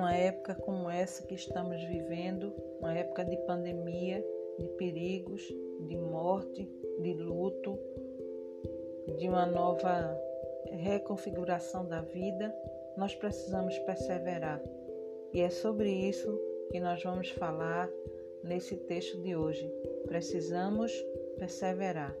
numa época como essa que estamos vivendo, uma época de pandemia, de perigos, de morte, de luto, de uma nova reconfiguração da vida, nós precisamos perseverar. E é sobre isso que nós vamos falar nesse texto de hoje. Precisamos perseverar.